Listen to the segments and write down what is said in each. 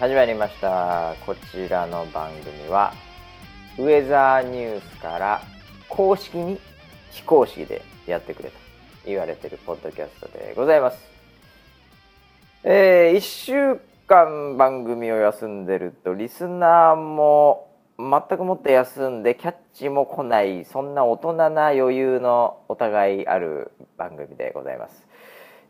始まりました。こちらの番組はウェザーニュースから公式に非公式でやってくれと言われてるポッドキャストでございます。えー、1週間番組を休んでるとリスナーも全くもって休んでキャッチも来ないそんな大人な余裕のお互いある番組でございます。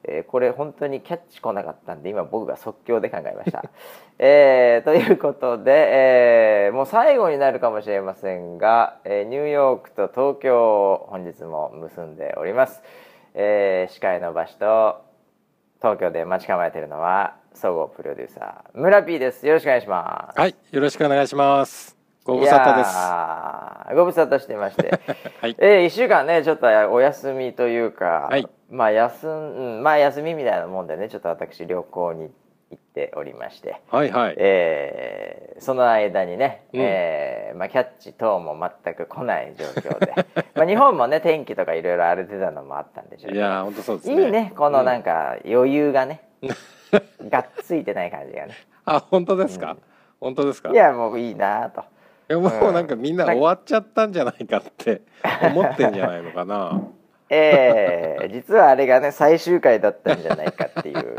えー、これ本当にキャッチ来なかったんで今僕が即興で考えました。えー、ということで、えー、もう最後になるかもしれませんが、え、ニューヨークと東京を本日も結んでおります。え、司会の場所と東京で待ち構えているのは総合プロデューサー村 P です。よろしくお願いします。はい、よろしくお願いします。ご無沙汰です。ご無沙汰してまして、はい、えー、1週間ねちょっとお休みというか、はい、まあ休んまあ休みみたいなもんでねちょっと私旅行に行っておりまして、はいはい。えー、その間にね、うん、えー、まあ、キャッチ等も全く来ない状況で。まあ日本もね天気とかいろいろ荒れてたのもあったんでしょうけど。いや本当そうですね。いいねこのなんか余裕がね、うん、がっついてない感じがね。あ本当ですか、うん、本当ですか？いやもういいなと。いやもうなんかみんな終わっちゃったんじゃないかって 思ってんじゃないのかな。ええー、実はあれがね最終回だったんじゃないかっていう、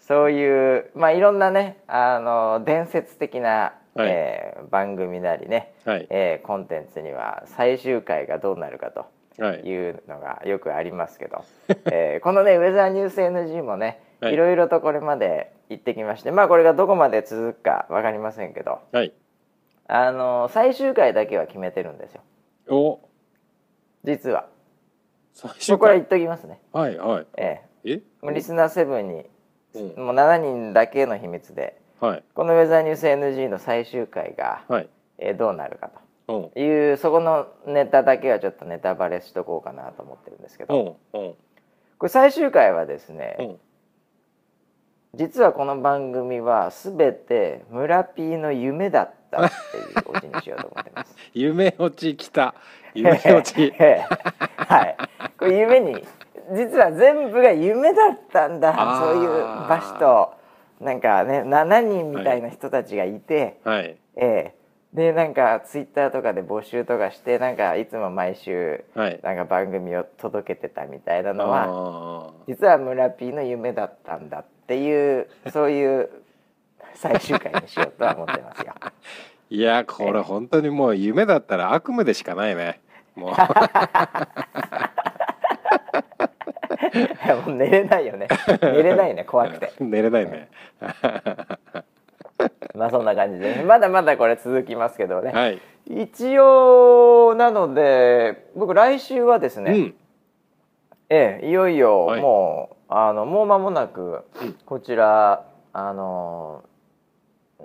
そういうまあいろんなねあの伝説的な、はい、えー、番組なりね、はい、えー、コンテンツには最終回がどうなるかというのがよくありますけど、はい、えー、このねウェザーニュース NG もね、はい、いろいろとこれまで行ってきましてまあこれがどこまで続くか分かりませんけど、はい、あの最終回だけは決めてるんですよ。お。実は。最終これ言っときますね。はいはい。ええ。え？リスナー7に、うん、もう7人だけの秘密で、はい、このウェザーニュース NG の最終回が、はい。えー、どうなるかと。いうそこのネタだけはちょっとネタバレしとこうかなと思ってるんですけど。これ最終回はですね実はこの番組は全て村 P の夢だったっていうオチにしようと思ってます。夢落ちきた。夢落ち。はい。これ夢に実は全部が夢だったんだ。そういう場所。となんかね7人みたいな人たちがいて、はい、ええ。でなんかツイッターとかで募集とかしてなんかいつも毎週なんか番組を届けてたみたいなのは、はい、実は村 P の夢だったんだっていうそういう最終回にしようとは思ってますよ。いやこれ本当にもう夢だったら悪夢でしかないね。もう。もう寝れないよね。寝れないね怖くて。寝れないね。まあそんな感じで。まだまだこれ続きますけどね、はい、一応なので僕来週はですね、うん、ええいよいよもう、はい、あのもう間もなくこちら、あの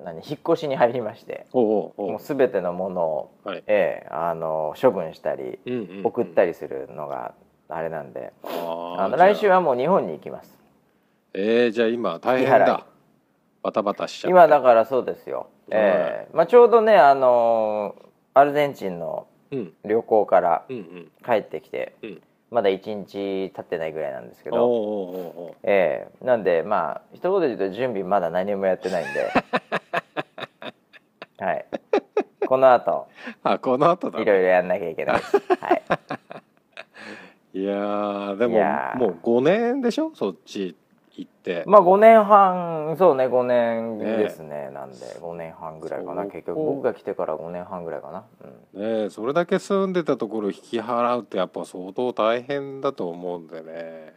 何引っ越しに入りましてもう全てのものを、はい、ええ、あの処分したり、うんうんうん、送ったりするのがあれなんであの来週はもう日本に行きます。えー、じゃあ今大変だ。バタバタしちゃう今だからそうですよ、ええ。まあ、ちょうどねあのアルゼンチンの旅行から帰ってきて、うんうんうんまだ1日経ってないぐらいなんですけど。ええ。ー、なんでまあ一言で言うと準備まだ何もやってないんで。はい。この後。あこの後だ、いろいろやんなきゃいけない。はい。いやでももう5年でしょ？そっち行って。まあ5年半そうね5年ですね、ね、なんで5年半ぐらいかな。結局僕が来てから5年半ぐらいかな、うん、ねそれだけ住んでたところ引き払うってやっぱ相当大変だと思うんでね。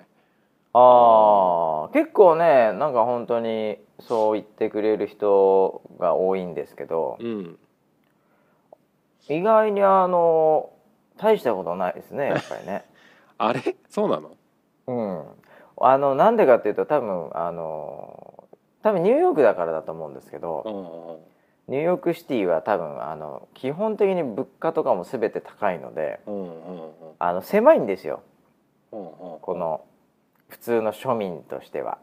ああ結構ねなんか本当にそう言ってくれる人が多いんですけど、うん、意外にあの大したことないですねやっぱりね。あれ？そうなの？うんあのなんでかっていうと多分あの多分ニューヨークだからだと思うんですけど、ニューヨークシティは多分あの基本的に物価とかも全て高いので、あの狭いんですよ、この普通の庶民としては、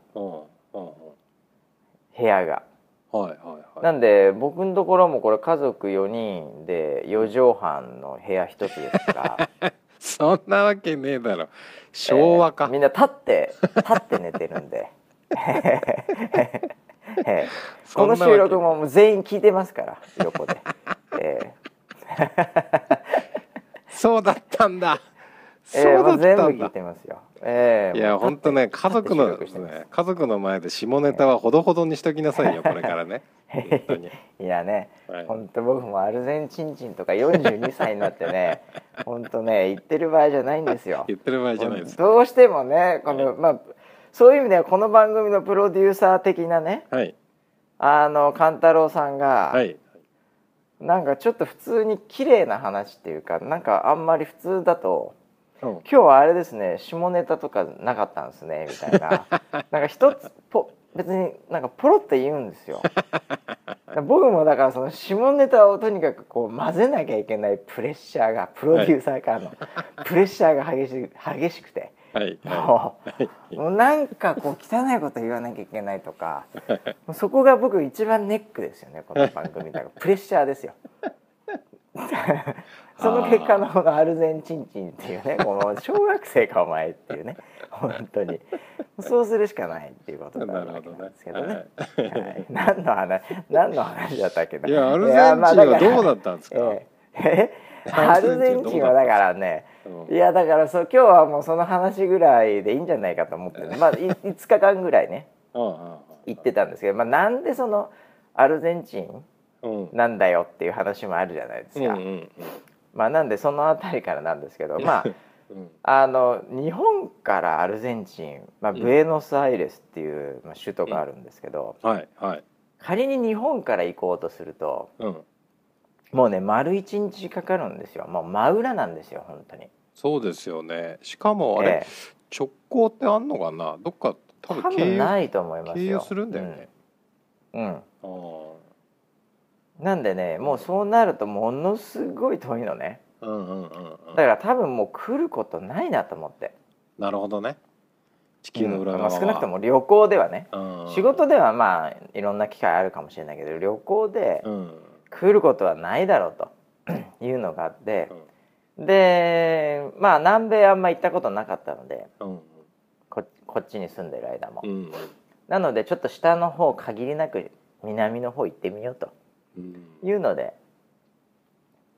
部屋が。はいはいはい、なんで僕のところもこれ家族4人で4畳半の部屋一つですから。そんなわけねえだろ昭和か、えー、みんな立って立って寝てるんで。この収録も全員聞いてますから横で、え そうだったんだえそうだったんだ。聞いてますよ。ええいや本当ね家族の、ね、家族の前で下ネタはほどほどにしときなさいよこれからね。本当に。いやね、はい。本当僕もアルゼンチン人とか42歳になってね 本当ね言ってる場合じゃないんですよ。言ってる場合じゃないです。どうしてもねこの、まあそういう意味ではこの番組のプロデューサー的なねはい。あの勘太郎さんが、はい。なんかちょっと普通に綺麗な話っていうかなんかあんまり普通だとうん今日はあれですね下ネタとかなかったんですねみたいな。なんか一つポ別になんかポロって言うんですよ。僕もだからその下ネタをとにかくこう混ぜなきゃいけないプレッシャーがプロデューサーからのプレッシャーが激し激しくて。はい。もはい、うもうなんかこう汚いこと言わなきゃいけないとかもうそこが僕一番ネックですよねこの番組だから。プレッシャーですよ。その結果のこのアルゼンチンチンっていうね この小学生かお前っていうね本当に。そうするしかないっていうことになるわけなんですけどね。はい、何の話何の話だったっけな。いやアルゼンチンはどうだったんですか、えええ？アルゼンチンはだからね。うんいやだからそう今日はもうその話ぐらいでいいんじゃないかと思ってるまあい5日間ぐらいね行ってたんですけど、まあ、なんでそのアルゼンチンなんだよっていう話もあるじゃないですか、うんうんまあなんでその辺りからなんですけどまあうん。あの日本からアルゼンチン、まあ、ブエノスアイレスっていう、まあ、首都があるんですけど、はいはい。仮に日本から行こうとするとうん。もうね丸一日かかるんですよ。もう真裏なんですよ本当に。そうですよね。しかもあれ、ええ。直行ってあんのかな？どっか多多分分経由ないと思いますよ。経由するんだよね、うん。うん。あーなんでねもうそうなるとものすごい遠いのね。うんうんうんうん。だから多分もう来ることないなと思って。なるほどね。地球の裏側は、うん。まあ、少なくとも旅行ではね。うん。仕事ではまあいろんな機会あるかもしれないけど旅行でうん。来ることはないだろうと。いうのがあって。でまあ南米あんま行ったことなかったので。うん。ここっちに住んでる間も。うん。うんなのでちょっと下の方限りなく南の方行ってみようと。うんいうので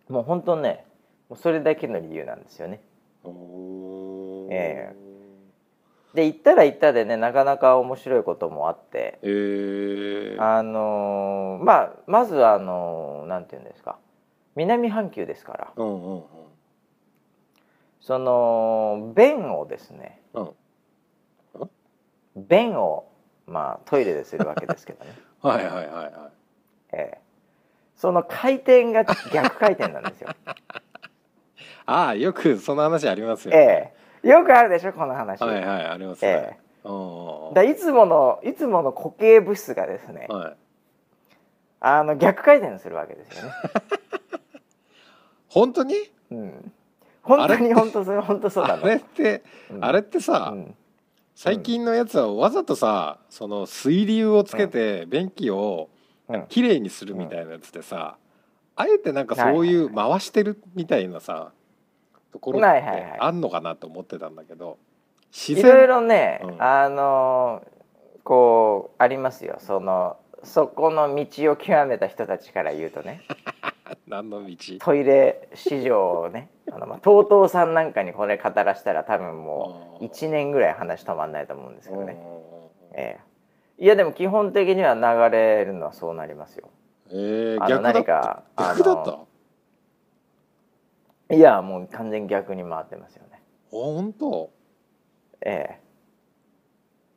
もう本当ねもうそれだけの理由なんですよね。おー。えで行ったら行ったでねなかなか面白いこともあって。えー。あのーまあまずあのーなんていうんですか。南半球ですから。うんうんうん。その便をですねうん。便をまあトイレでするわけですけどね、はいはいはいはい。ええその回転が逆回転なんですよ。ああよくその話ありますよ、ええ。よくあるでしょこの話。はいはいありますえね、えうんだいつものいつもの固形物質がですね、はい。あの逆回転するわけですよね。本当に？うん、本当に本当それ本当そうなの。あれって、うん。あれってさ、うん。最近のやつはわざとさその水流をつけて便器をうん。きれいにするみたいなやつでさ、あえてなんかそういう回してるみたいなさところってあんのかなと思ってたんだけど自いろい然ろね、うん。あのーこうありますよ。そのそこの道を極めた人たちから言うとね。何の道？トイレ市場をね あの、まあ、TOTO さんなんかにこれ語らしたら多分もうあー。1年ぐらい話止まんないと思うんですけどね、うん。ええいやでも基本的には流れるのはそうなりますよ。えー、逆だ何か逆だった？いやもう完全に逆に回ってますよね。本当？え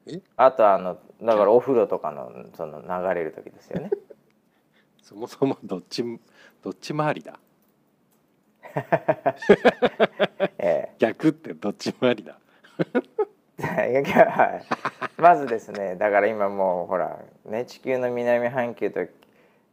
え。え？あとあのだからお風呂とかのその流れる時ですよね。そもそもどっちどっち回りだ？え。逆ってどっち回りだ？はい。まずですねだから今もうほらね地球の南半球と、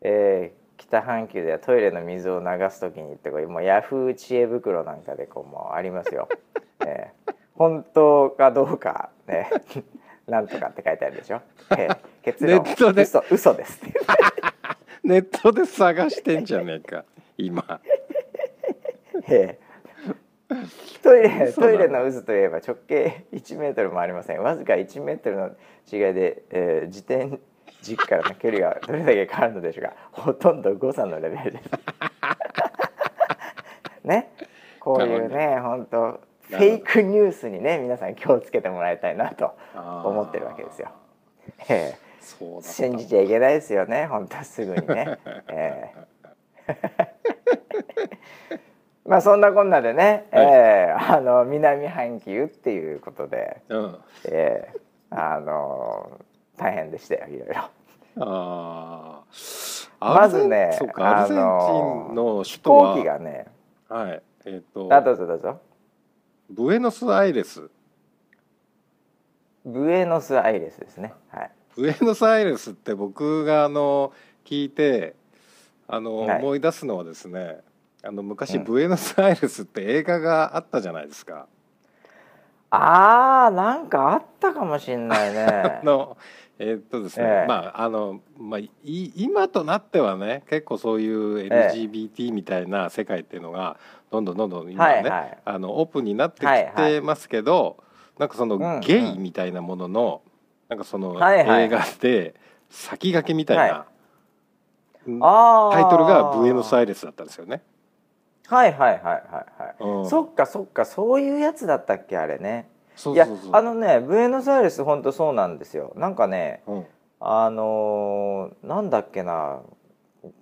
えー北半球ではトイレの水を流す時にってこうもうヤフー知恵袋なんかでこうもうありますよ、ええ本当かどうかね なんとかって書いてあるでしょ、ええ結論。ネットで。嘘嘘です ネットで探してんじゃねえか今。ええ トイレトイレの渦といえば直径1メートルもありません。わずか1メートルの違いで、えー自転軸からの距離がどれだけ変わるのでしょうか。ほとんど誤差のレベルです。ね？こういうね本当フェイクニュースにね皆さん気をつけてもらいたいなと思ってるわけですよ。ええ。そうだった信じちゃいけないですよね本当すぐにね。ええまあそんなこんなでね、はいええあの南半球っていうことで、うんええあの大変でしたよいろいろ。あまずねそうかアルゼンチンの首飛都は、行機がねはいえっ、とあどうぞどうぞブエノスアイレスブエノスアイレスですね。はい。ブエノスアイレスって僕があの聞いてあの、はい思い出すのはですねあの昔、うん。ブエノスアイレスって映画があったじゃないですか。ああなんかあったかもしんないね。あ。のえーっとですね、ええ。まああのまあい今となってはね結構そういう LGBT みたいな世界っていうのがどんどんどんどん今ね、はいはい。あのオープンになってきてますけど、なんかそのうんうん。ゲイみたいなものの、なんかそのはいはい。映画で先駆けみたいな、タイトルがブエノスアイレスだったんですよね。はいはいはいはいはい。うん。そっかそっか。そういうやつだったっけあれね。いやあのねブエノスアイレス本当そうなんですよ。なんかねうん。あのーなんだっけな。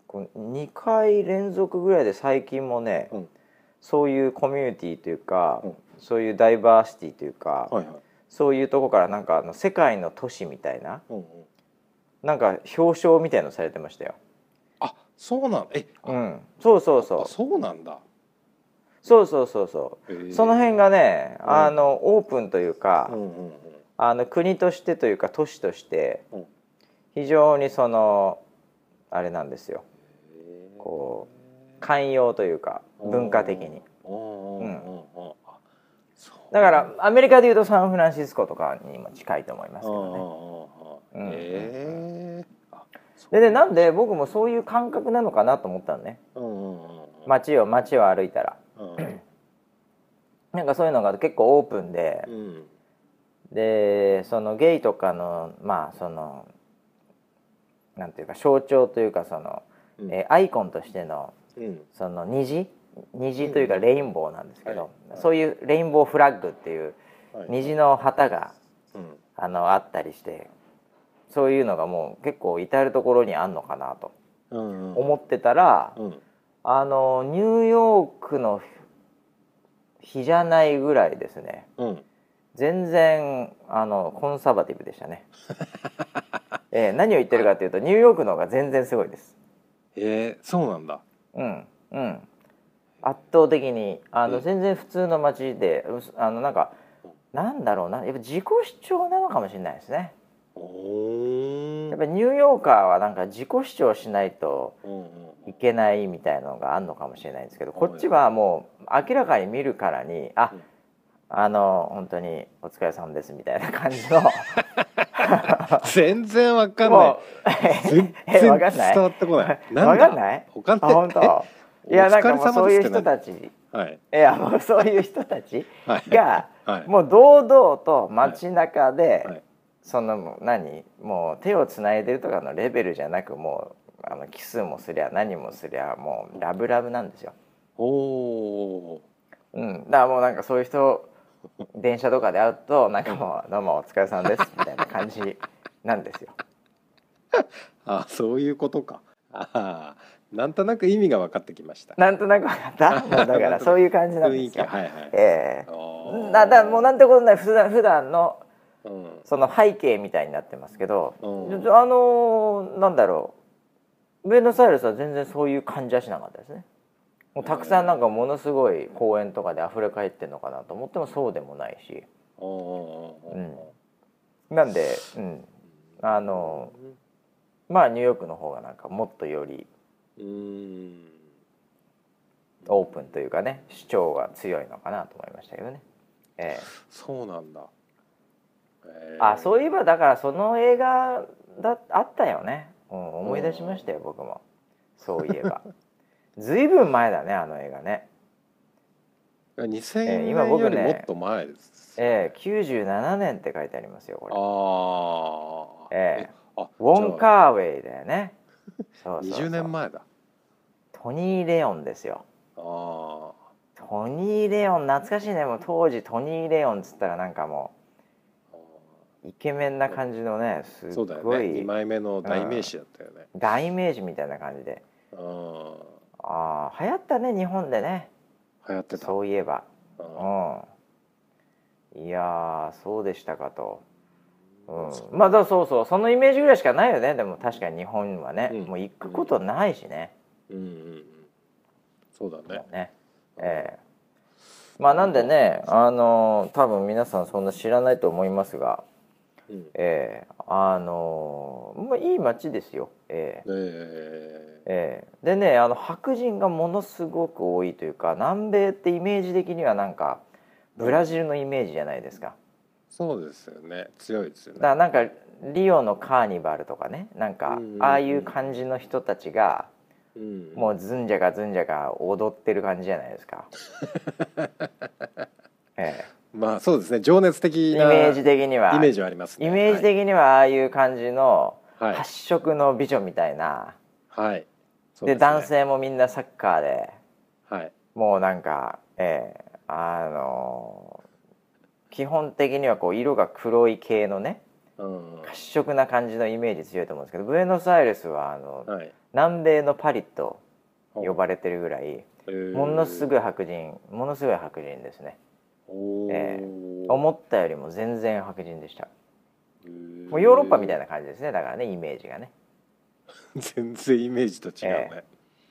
こう2回連続ぐらいで最近もね、うん。そういうコミュニティというか、うん。そういうダイバーシティというか、はいはい。そういうとこからなんかあの世界の都市みたいなうんうん、なんか表彰みたいのされてましたよ。あそうなんえ、あうん、そうそうそあうそうなんだ。そうそうそうそう。へーその辺がね、うん。あのオープンというか、うんうんうん。あの国としてというか都市としてうん。非常にそのあれなんですよ。こ寛容というか文化的に。うんだからアメリカでいうとサンフランシスコとかにも近いと思いますけうんどねうんえあそうででなんで僕もそういう感覚なのかなと思ったのね。うんうんうん街を街を歩いたら。うん。なんかそういうのが結構オープンで。うん。でそのゲイとかのまあそのなんていうか象徴というかその、うん。えーアイコンとしてのうん。その虹？虹というかレインボーなんですけど、はいはい。そういうレインボーフラッグっていうはい。虹の旗がうん。あのあったりしてそういうのがもう結構至る所にあんのかなと。うんうん。思ってたら、うん。あのニューヨークの日じゃないぐらいですね。うん。全然あのコンサバティブでしたね、えー何を言ってるかというとニューヨークの方が全然すごいです。えーそうなんだ。うんうん。圧倒的にあの、うん。全然普通の街であのなんかなんだろうな。やっぱ自己主張なのかもしれないですねやっぱニューヨーカーはなんか自己主張しないといけないみたいなのがあるのかもしれないんですけどこっちはもう明らかに見るからにあうん。あの本当にお疲れ様ですみたいな感じの。全然わかんなもい全然 わかんない？伝わってこない。わかんない？わかんないあ本当？いやなんかもうそういう人たち。ちはい。いやもうそういう人たちはい。がはい。もう堂々と街中で、はいその何？もう手をつないでるとかのレベルじゃなくもうあのキスもすりゃ何もすりゃもうラブラブなんですよ。おおうん、だからもうなんかそういう人電車とかで会うとなんかもう「どうもお疲れ様です」みたいな感じなんですよ。あそういうことか。ああなんとなく意味が分かってきました。なんとなく分かった？だからそういう感じなん雰囲ですよ。気。はいはいええ。あー。だだもうなんてことない。普段普段のうんその背景みたいになってますけど、うん。あのーなんだろう。ブエノスアイレスは全然そういう感じはしなかったですね。もうたくさんなんかものすごい公園とかで溢れ返ってんのかなと思ってもそうでもないし。うんなんで、うん、あのまあニューヨークの方がなんかもっとよりオープンというかね主張が強いのかなと思いましたけどね、ええ。そうなんだ。えあそういいえばだからその映画だあったよね、うん、思い出しましたよ僕も。そういえば。ずいぶん前だねあの映画ね。2000えー年今僕ねよりもっと前です、ええ97年って書いてありますよこれ。ああええあウォン・カーウェイだよね。そうそうそう。20年前だ。トニー・レオンですよ。あトニー・レオン懐かしいね。もう当時トニー・レオンっつったらなんかもあうイケメンな感じのねすそうだよね。っごい2枚目の代名詞だったよね。代名詞みたいな感じで。あああ流行ったね日本でね。あ流行ってた。そういえば。あうん。いやーそうでしたかと、うん。まあだそうそう。そのイメージぐらいしかないよね。でも確かに日本はね、うん。もう行くことないしね、うんうんうん。そうだね。ね。ええ。まあなんでねあの多分皆さんそんな知らないと思いますがうん。ええあのまあいい街ですよ。ええ。ええ。えでねあの白人がものすごく多いというか南米ってイメージ的にはなんかブラジルのイメージじゃないですか。そうですよね。強いですよだねからなんかリオのカーニバルとかねなんかああいう感じの人たちがうんもうずんじゃかずんじゃか踊ってる感じじゃないですか、え まあそうですね情熱え的なイメージ的には。イメージはありますね。イメージ的にはああいう感じのはい。発色の美女みたいな、はい。でね。男性もみんなサッカーで。はい。もうなんかええあの基本的にはこう色が黒い系のねうん。褐色な感じのイメージ強いと思うんですけどブエノスアイレスはあのはい。南米のパリと呼ばれてるぐらいものすいごい白人ものすごい白人ですね。おえー。思ったよりも全然白人でした。もうヨーロッパみたいな感じですね。だからねイメージがね。全然イメージと違うね、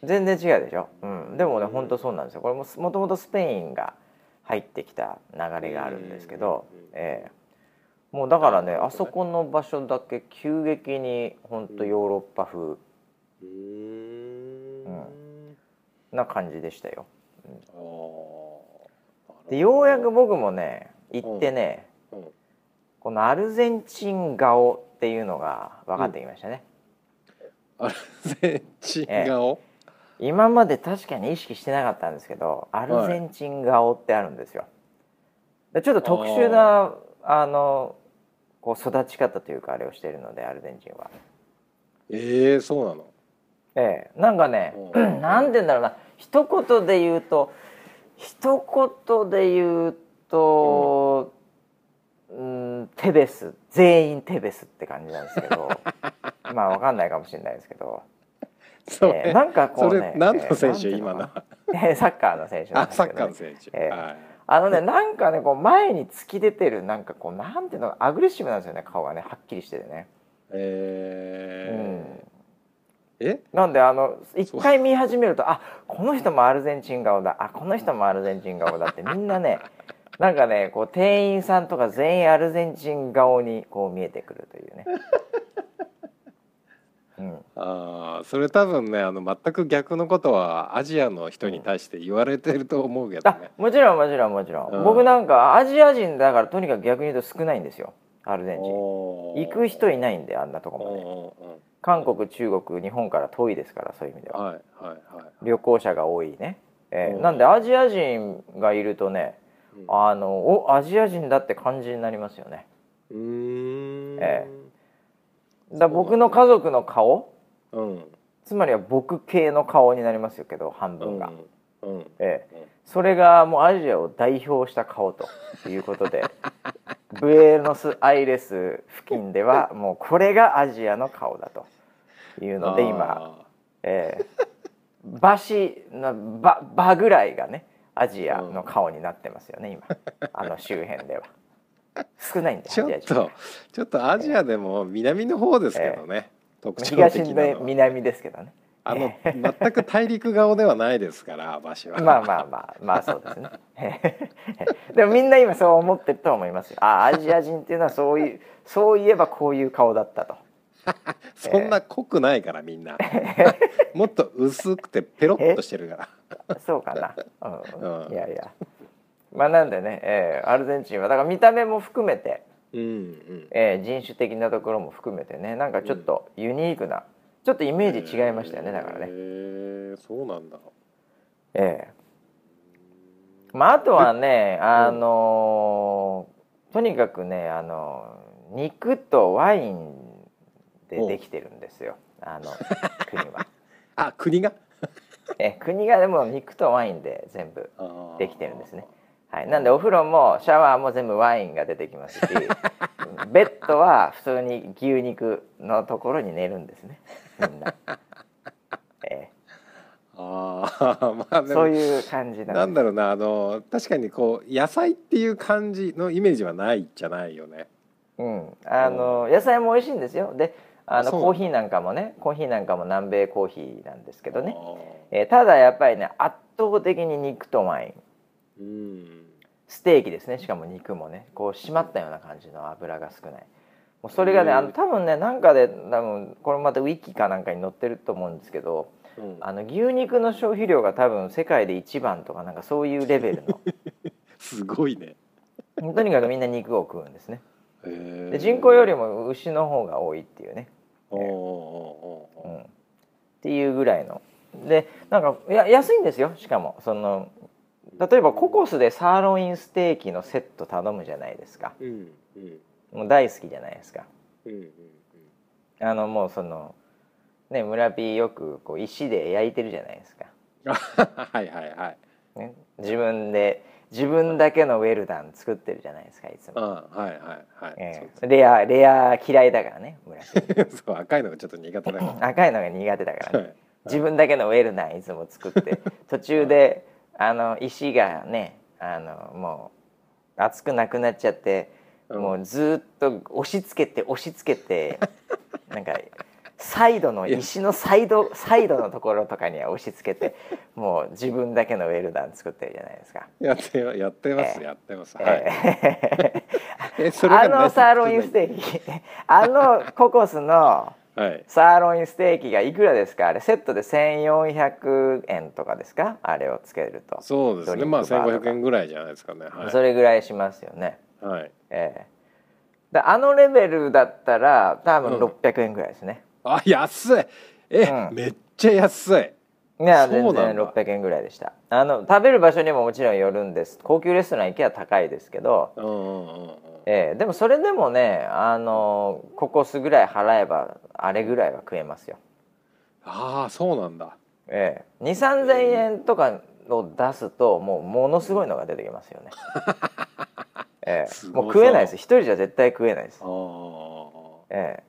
全然違うでしょ、うん、でもね本当そうなんですよ。これももともとスペインが入ってきた流れがあるんですけどうん、ええ。もうだからねね。あそこの場所だけ急激に本当ヨーロッパ風。うーん。な感じでしたよ。あーでようやく僕もね行ってね、うん。このアルゼンチン顔っていうのが分かってきましたね、アルゼンチン顔、今まで確かに意識してなかったんですけどアルゼンチン顔ってあるんですよ、でちょっと特殊なあのこう育ち方というかあれをしているのでアルゼンチンは。ええそうなの？ええ。なんかねうん。なんて言うんだろうな。一言で言うと一言で言うとうんテベス。全員テベスって感じなんですけど。まあわかんないかもしれないですけど、それ、ええなんかこそうれね何の選手、ええ今サッカーの選手なんあですけどね、サッカーの選手、ええはい。あのねなんかねこう前に突き出てるなんかこうなんていうのアグレッシブなんですよね顔がね。はっきりしててね、えーえ？なんであの一回見始めるとあこの人もアルゼンチン顔だ。あこの人もアルゼンチン顔だって みんなねなんかねこう店員さんとか全員アルゼンチン顔にこう見えてくるというね。うん、ああそれ多分ねあの全く逆のことはアジアの人に対して言われてると思うけどあね、もちろんもちろんもちろん、うん。僕なんかアジア人だからとにかく逆に言うと少ないんですよ。アルゼンチン。行く人いないんであんなとこまで。うんうんうん韓国中国日本から遠いですからそういう意味では。はいはいはい旅行者が多いね、えーうん。なんでアジア人がいるとねうん。あのおアジア人だって感じになりますよね。うーん。えだから僕の家族の顔うん。つまりは僕系の顔になりますよけど半分が、うん。うん。ええそれがもうアジアを代表した顔ということで ブエノスアイレス付近ではもうこれがアジアの顔だというので今、ええ。場しの場場ぐらいがねアジアの顔になってますよね今。あの周辺では。少ないんでちょっアジア人。とちょっとアジアでも南の方ですけどね、特徴東的なの南ですけどね。あの全く大陸顔ではないですから場所は。まあまあまあまあそうですね。でもみんな今そう思ってると思いますよ。あアジア人っていうのはそういうそういえばこういう顔だったと そんな濃くないからみんな。もっと薄くてペロッとしてるから。そうかな、うん。うん。いやいや。まあなんでね、えーアルゼンチンはだから見た目も含めて、うんうん。えー人種的なところも含めてねなんかちょっとユニークな、ちょっとイメージ違いましたよねだからへねえそうなんだ。ええまああとはねあのーとにかくねあの肉とワインでできてるんですよ。あの 国は。あ国が？え国がでも肉とワインで全部できてるんですね。はい、なんでお風呂もシャワーも全部ワインが出てきますし ベッドは普通に牛肉のところに寝るんですね。みんな、えああまあそういう感じななんんでだろうなあの確かにこう野菜っていう感じのイメージはないじゃないよね。す、うん、あの野菜も美味しいんですよ。であのコーヒーなんかもねコーヒーなんかも南米コーヒーなんですけどね、えーただやっぱりね圧倒的に肉とワイン。うん。ステーキですねしかも肉もね。こう締まったような感じの油が少ない。もうそれがねうんあの多分ねなんかで多分これまたウィキかなんかに載ってると思うんですけどうん。あの牛肉の消費量が多分世界で一番とかなんかそういうレベルの。すごいね。とにかくみんな肉を食うんですね。で人口よりも牛の方が多いっていうね、うん、っていうぐらいの。でなんかや安いんですよしかも。その例えばココスでサーロインステーキのセット頼むじゃないですか。うんうん。もう大好きじゃないですか。うんうんあのもうそのね村ピーよくこう石で焼いてるじゃないですか、うん。はいはいはい。ね、自分で自分だけのウェルダン作ってるじゃないですかいつも、はいはいはい。ええ。レアレア嫌いだからね村ピー そう赤いのがちょっと苦手だか 赤いのが苦手だからら。ね。はい。自分だけのウェルダンいつも作って途中であの石がねあのもう熱くなくなっちゃって、うん。もうずっと押し付けて押し付けてなんかサイドの石のサイドサイドのところとかには押し付けて もう自分だけのウェルダン作ってるじゃないですか。やってやってますええやってます。えはい。ええそれがあの何サーロインステーキあのココスの はい。サーロインステーキがいくらですか？あれセットで1400円とかですか？あれをつけるとそうですね。まあ千五バーとか百円ぐらいじゃないですかね。はい。それぐらいしますよねはい。ええであのレベルだったら多分うん600円ぐらいですね、あ安い。え、うんめっちゃ安い。いや全然600円ぐらいでしたあの食べる場所にももちろんよるんです高級レストラン行けば高いですけど、うんうんうんうん。ええでもそれでもねあのココスぐらい払えばあれぐらいは食えますよああそうなんだ。ええ、2 3 0 0円とかを出すともうものすごいのが出てきますよね。えもう食えないです一人じゃ絶対食えないです。ええ、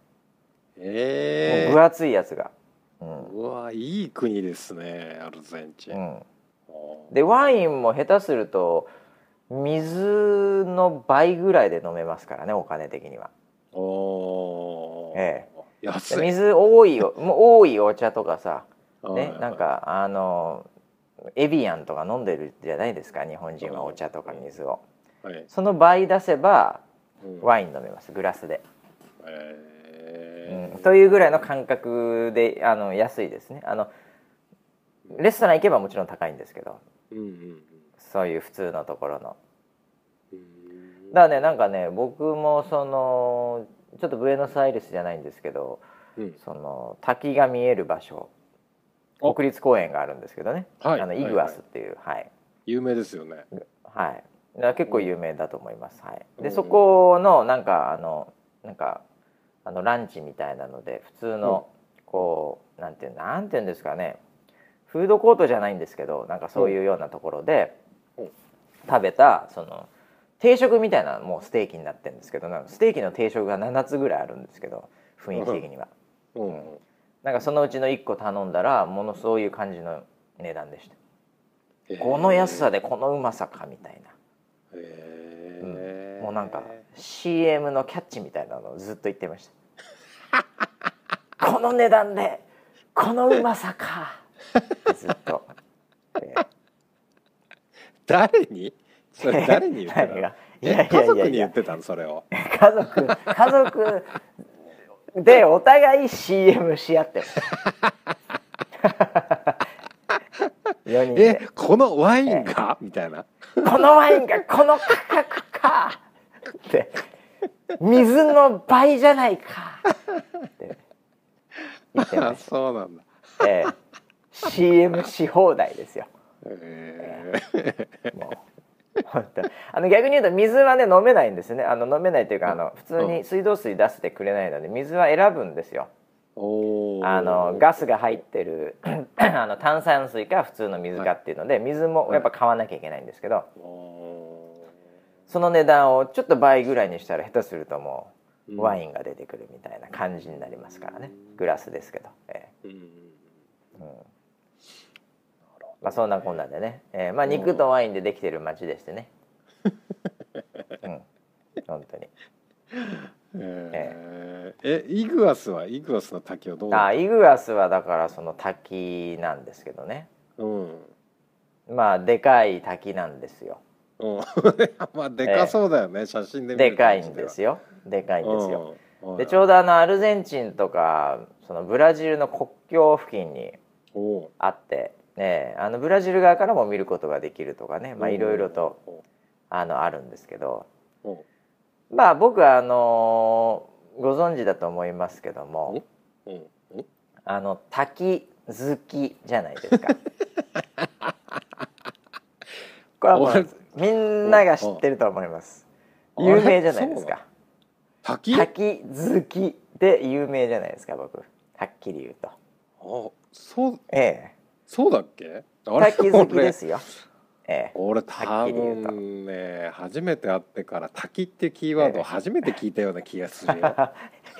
ええ分厚いやつが。うんうわいい国ですねアルゼンチン。うん、でワインも下手すると水の倍ぐらいで飲めますからねお金的には。おーえ安い。で水多いよもう多いお茶とかさ、ねはい、なんかあのエビアンとか飲んでるじゃないですか日本人はお茶とか水を。はい。その倍出せばうんワイン飲めますグラスで、えーうん。というぐらいの感覚であの安いですね。あのレストラン行けばもちろん高いんですけど。うんうんそういう普通のところの。うん。だからねなんかね僕もそのちょっとブエノスアイレスじゃないんですけどうん。その滝が見える場所。お国立公園があるんですけどね、はい。あのイグアスっていうはい、有名ですよね。はい、結構有名だと思います。はい、うん。でそこのなんかあのなんかあのランチみたいなので普通のこうなんていうなんていうんですかね。フードコートじゃないんですけどなんかそういうようなところでうん。食べたその定食みたいなもうステーキになってるんですけどなんかステーキの定食が7つぐらいあるんですけど雰囲気的には。うん。うん。なんかそのうちの1個頼んだらものそういう感じの値段でした。この安さでこのうまさかみたいな。へー。もうなんか CM のキャッチみたいなのをずっと言ってました この値段でこのうまさか。ずっと、え誰に？それ誰に言ってたの？家族に言ってたの？それを。ー家族家族でお互い CM し合ってます4人えでこのワインが？みたいな。このワインがこの価格か。って水の倍じゃないか。って言ってまあしそうなんだた、ええ CM し放題ですよ。へも本当あの逆に言うと水はね飲めないんですね。あの飲めないというかあの普通に水道水出してくれないので水は選ぶんですよ。あのガスが入ってるあの炭酸水か普通の水かっていうので水もやっぱ買わなきゃいけないんですけど。おその値段をちょっと倍ぐらいにしたら下手するともーうワインが出てくるみたいな感じになりますからね。グラスですけど、ええ。うん。まあ、そんなこんなでね、ええ。まあ、肉とワインでできてる町でしてね。うん。本当に。えー。えイグアスはイグアスの滝はどうだあイグアスはだからその滝なんですけどね。うん。まあでかい滝なんですよ。うん まあでかそうだよね、写真で見るでかいんですよ。よでかいんですよ、うん、でちょうどあのアルゼンチンとかそのブラジルの国境付近にあって、ね、あのブラジル側からも見ることができるとかねまあいろいろとあのあるんですけど。まあ僕はあのご存知だと思いますけどもあの滝好きじゃないですか。これはもうみんなが知ってると思います。お有名じゃないですか。滝？滝好きで有名じゃないですか僕。はっきり言うと。あそうえそうだっけ？滝好きですよ。ええ、俺多分ね初めて会ってから滝ってキーワードを初めて聞いたような気がするよ、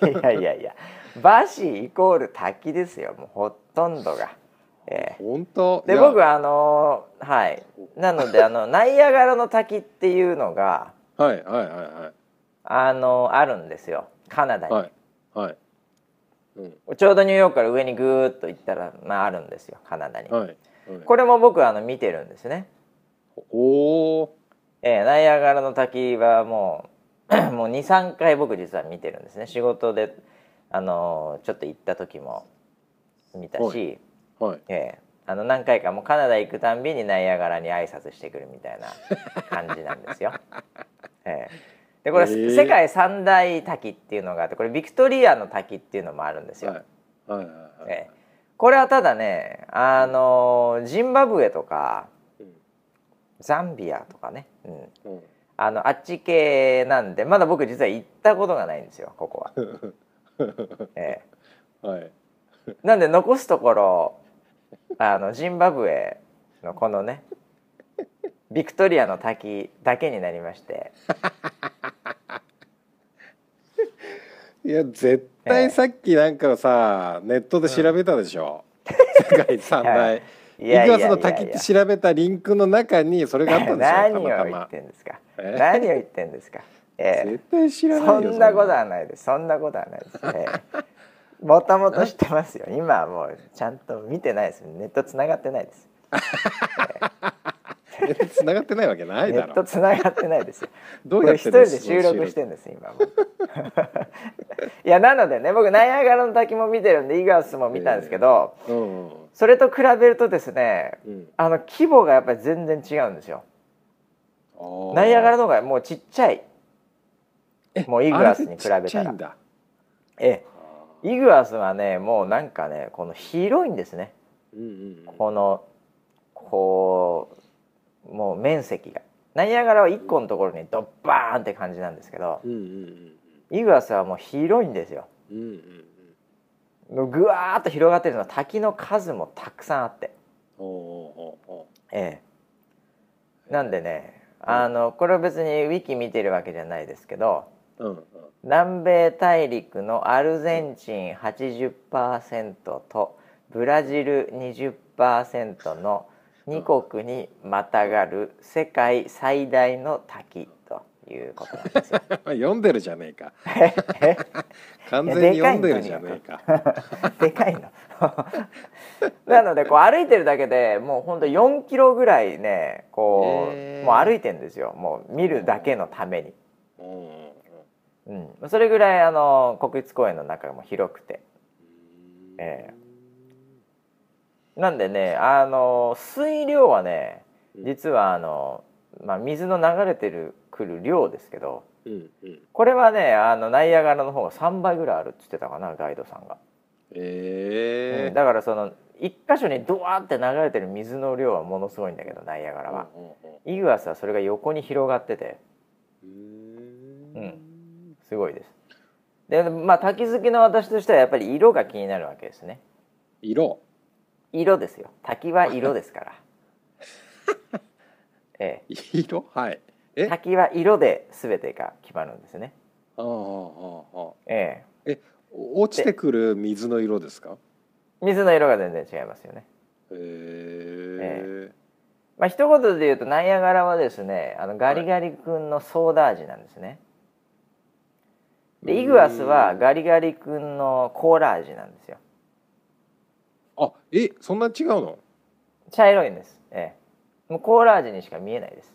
いやいやいや、バシイコール滝ですよ。もうほとんどが。ええ。本当？で僕はあのはい。なのであの ナイアガラの滝っていうのがはいはいはいはい。あのあるんですよ。カナダに、はいはい。うん。ちょうどニューヨークから上にぐーっと行ったら、まあ、あるんですよ。カナダに、はいはい。これも僕あの見てるんですね、おおえーナイアガラの滝はもう もう23回僕実は見てるんですね。仕事であのちょっと行った時も見たし、はい。ええ。あの何回かもうカナダ行くたんびにナイアガラに挨拶してくるみたいな 感じなんですよ。ええ。でこれ、へえ。世界三大滝っていうのがあってこれビクトリアの滝っていうのもあるんですよ。はい。はいはいはいええ。これはただねあのジンバブエとかうん。ザンビアとかね、うん、うん。あのあっち系なんでまだ僕実は行ったことがないんですよここは。ええ。はい。なんで残すところ あのジンバブエのこのねビクトリアの滝だけになりまして。いや絶対さっきなんかさネットで調べたでしょ、世界三大イいやいやいやいやグアスの滝って調べたリンクの中にそれがあったんですよ何を言ってんですか？え？何を言ってんですか、ええ。絶対知らないよそんなことははないです。そんなことはないです、ええもともと知ってますよ。今はもうちゃんと見てないです。ネットつながってないです。繋がってないわけないネットだろつながってないですよ。どうやって人で収録してんです今も。いやなのでね僕ナイアガラの滝も見てるんでイグアスも見たんですけど、うん。うん。それと比べるとですねうん。あの規模がやっぱり全然違うんですよ。ナイアガラの方がもうちっちゃい。もうイグアスに比べたら。ええイグアスはねもうなんかねこの広いんですね。うんうんこのこうもう面積が。ナイアガラは1個のところにドッバーンって感じなんですけどうんうんうんイグアスはもう広いんですよ。うんうんうん。ぐわーっと広がってるのは滝の数もたくさんあって。ええ。なんでねあのこれは別にウィキ見てるわけじゃないですけどうんうん南米大陸のアルゼンチン80%とブラジル20%の2国にまたがる世界最大の滝ということなんですよ。読んでるじゃねえか。え 完全に読んでるじゃねえか。でかいの。なのでこう歩いてるだけでもうほんと4キロぐらいねこう、もう歩いてんですよ。もう見るだけのために、うんうん。それぐらいあの国立公園の中も広くて。えなんでねあの水量はね実はあの、まあ、水の流れてるくる量ですけどうんうん。これはねあのナイアガラの方が3倍ぐらいあるっつってたかなガイドさんが。ええ。うん。だからその一箇所にドワーって流れてる水の量はものすごいんだけどナイアガラは、イグアスはそれが横に広がってて。うん。うんすごいです。でまあ滝好きの私としてはやっぱり色が気になるわけですね。色？色ですよ。滝は色ですから。え色？はい。え？え滝は色で全てが決まるんですね。ああああああ。ええ。落ちてくる水の色ですか？水の色が全然違いますよね。へえ。まあ一言で言うとナイアガラはですねあのガリガリ君のソーダ味なんですねでイグアスはガリガリ君のコーラ味なんですよ。あえそんな違うの？茶色いんです。ええ。もうコーラ味にしか見えないです。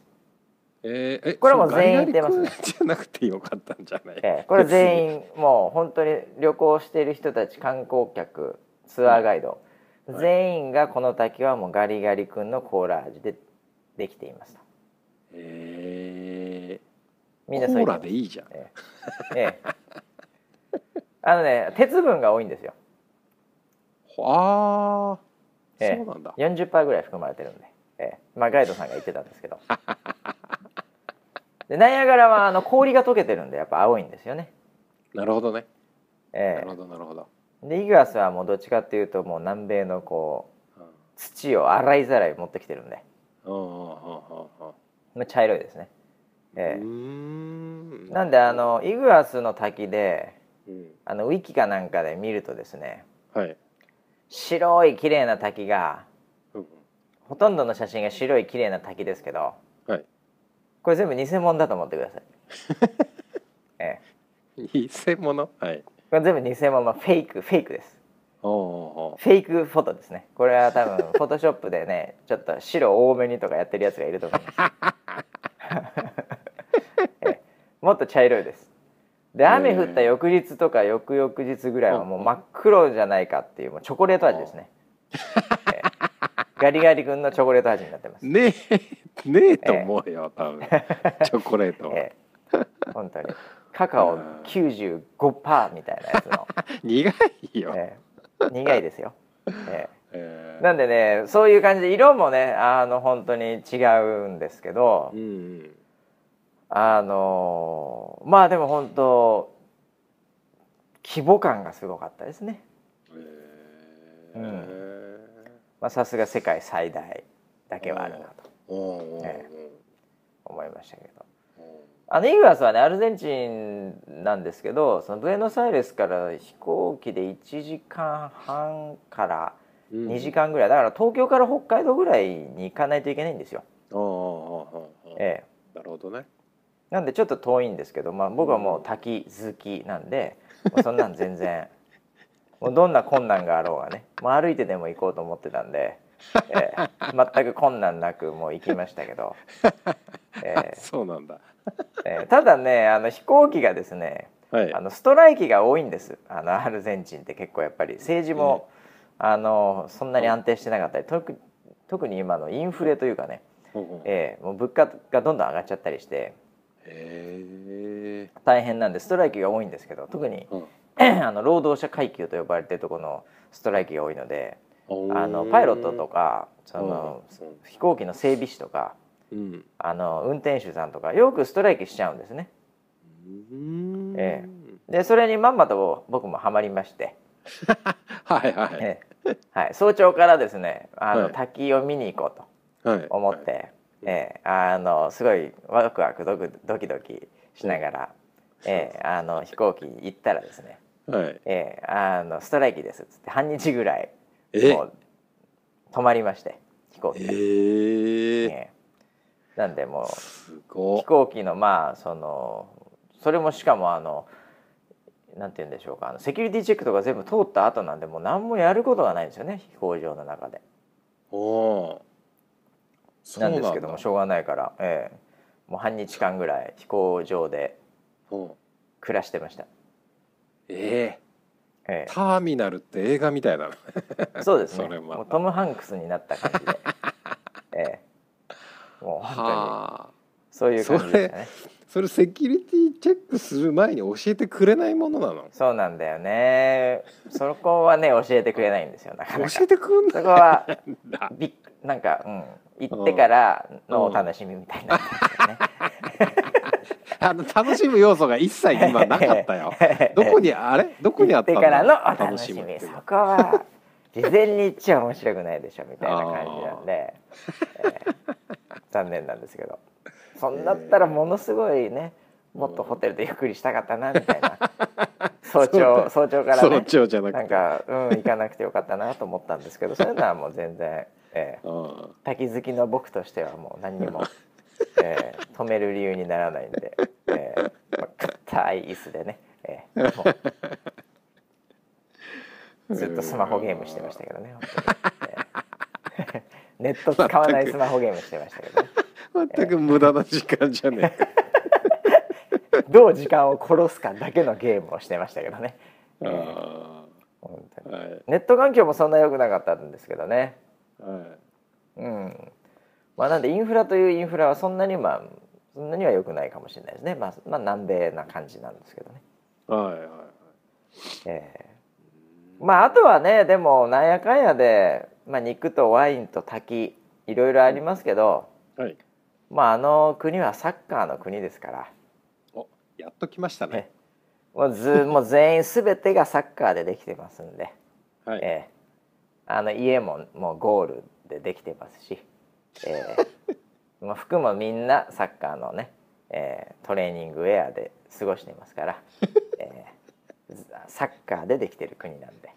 えー、えこれはも全員言ってますね。じゃなくてよかったんじゃない、ええこれ全員もう本当に旅行している人たち観光客ツアーガイド、い。全員がこの滝はもうガリガリ君のコーラ味でできていますと。えみんなー、コーラそう言ってでいいじゃん。ええ。ええ。あのね鉄分が多いんですよ。ああ、ええ。そうなんだ。40%ぐらい含まれてるんで、ええ。まあガイドさんが言ってたんですけど。でナイアガラはあの氷が溶けてるんでやっぱ青いんですよね、なるほどね、なえ。るほどなるほど、えでイグアスはもうどっちかっていうともう南米のこううん。土を洗いざらい持ってきてるんで。うんうんうんうんもう茶色いですね、ええ。なんであのイグアスの滝でうん。あのウィキかなんかで見るとですねはい、白い綺麗な滝がうん。ほとんどの写真が白い綺麗な滝ですけどはい。これ全部偽物だと思ってください、ええ、偽物？はい。これ全部偽物フェイクフェイクです。おうおうフェイクフォトですね。これは多分フォトショップでねちょっと白多めにとかやってるやつがいると思います、え えもっと茶色いです。で雨降った翌日とか翌々日ぐらいはもう真っ黒じゃないかっていうもうチョコレート味ですね、ええガリガリ君のチョコレート味になってます、ねえねえと思うよ、多分。チョコレートは、ええ本当に。カカオ95%みたいなやつの、苦いよ、ええ苦いですよ、えええー。なんでねそういう感じで色もねあの本当に違うんですけどうんうんあのまあでも本当規模感がすごかったですね。えー。まあさすが世界最大だけはあるなと。おうおうおうえ思いましたけど。あのイグアスはねアルゼンチンなんですけどそのブエノスアイレスから飛行機で1時間半からうん。2時間ぐらい。だから東京から北海道ぐらいに行かないといけないんですよ。ええ。なるほどねなんでちょっと遠いんですけど、まあ、僕はもう滝好きなんで、そんなん全然。もうどんな困難があろうがねもう歩いてでも行こうと思ってたんで、ええ全く困難なくもう行きましたけど、ええ。そうなんだ。ええただねあの飛行機がですねはい。あのストライキが多いんです。あのアルゼンチンって結構やっぱり。政治も、あのそんなに安定してなかったり特特に今のインフレというかね、うんうん。ええもう物価がどんどん上がっちゃったりして大変なんでストライキが多いんですけど特にうん。あの労働者階級と呼ばれてるところのストライキが多いのであのパイロットとかそのうん。飛行機の整備士とかうん。あの運転手さんとかよくストライキしちゃうんですね。うん。え。でそれにまんまと僕もハマりまして、はいはい。ええ。はい、早朝からですねあの、はい。滝を見に行こうとはい。思って、ええあのすごいワクワクドクドキドキしながら、ええあの飛行機行ったらですねはい。ええあのストライキですっつって半日ぐらいえ？もう止まりまして飛行機が、えー、ええ。なんでもう飛行機のまあそのそれもしかもあのなんて言うんでしょうかあのセキュリティチェックとか全部通った後なんでもう何もやることがないんですよね飛行場の中で。おおーなんですけどもしょうがないから、ええ。もう半日間ぐらい飛行場でう。ん暮らしてました、ええ。ー、ターミナルって映画みたいだな。えそうですね。もうトム・ハンクスになった感じで、ええ。もう本そういう感じでしたね。それセキュリティチェックする前に教えてくれないものなの？そうなんだよね。そこはね教えてくれないんですよなかなか。教えてくんそこはだびっなんか、うん、行ってからのお楽しみみたいになね。あの楽しむ要素が一切今なかったよ。どこにあれ？どこにあった行ってからのお楽楽しみそこは事前に言っちゃ面白くないでしょみたいな感じなんで、えー残念なんですけどそんだったらものすごいねもっとホテルでゆっくりしたかったなみたいな。早朝早朝から早ね朝じゃなくて。なんか、うん、行かなくてよかったなと思ったんですけどそういうのはもう全然、えーうん滝好きの僕としてはもう何にも、えー止める理由にならないんで、えーまあ、硬い椅子でね、えーもう。ずっとスマホゲームしてましたけどねえーネット使わないスマホゲームしてましたけどね全く無駄な時間じゃねえ。か どう時間を殺すかだけのゲームをしてましたけどね、えーあ本当に。ーはい。ネット環境もそんな良くなかったんですけどね。はい。うん。まあなんでインフラというインフラはそんなにまあそんなには良くないかもしれないですね。まあ、まあ、南米な感じなんですけどね。はいはいええまああとはねでもなんやかんやで、まあ、肉とワインと滝いろいろありますけど、はいまああの国はサッカーの国ですから。おやっと来ましたね。もうず もう全員全てがサッカーでできてますんで、はい。ええ。あの家ももうゴールでできてますし、ええ。まあ服もみんなサッカーのね、ええトレーニングウェアで過ごしていますから、ええ。サッカーでできてる国なんで。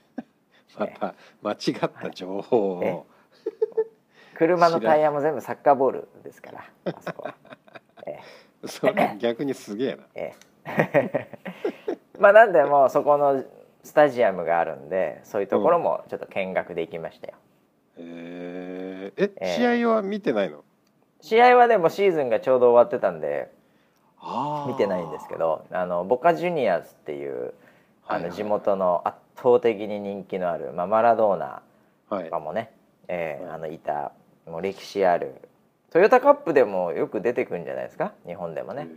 また間違った情報えを車のタイヤも全部サッカーボールですからあそこは。えそれ逆にすげえな。ええ。え まあなんでもうそこのスタジアムがあるんでそういうところもちょっと見学で行きましたよ。えー、ええー試合は見てないの？試合はでもシーズンがちょうど終わってたんで見てないんですけどあのボカジュニアーズっていうあの地元の圧倒的に人気のある、まあ、マラドーナはい。とかもね、えーはい。あのいたもう歴史あるトヨタカップでもよく出てくるんじゃないですか？日本でもね。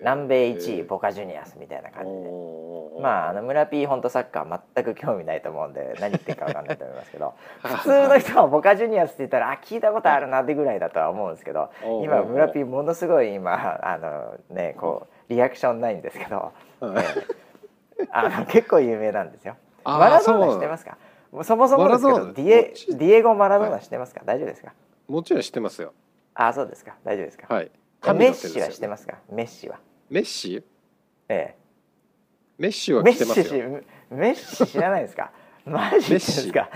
南米1位ボカジュニアスみたいな感じで、まああの村 P 本当サッカー全く興味ないと思うんで 何言ってるか分かんないと思いますけど普通の人はボカジュニアスって言ったらあ聞いたことあるなってぐらいだとは思うんですけど今村 P ものすごい今あのねこうリアクションないんですけど、はい。えーあの結構有名なんですよ。マラドーナ知ってますか？そもそもですけどディエディエゴ・マラドーナ知ってますか、大丈夫ですか？もちろん知ってますよあそうですか。大丈夫ですか、はい。メッシは知ってますか？メッシは。メッシ？ええ。メッシはメッ来てますよ。シメッシ知らないですか？マジですか？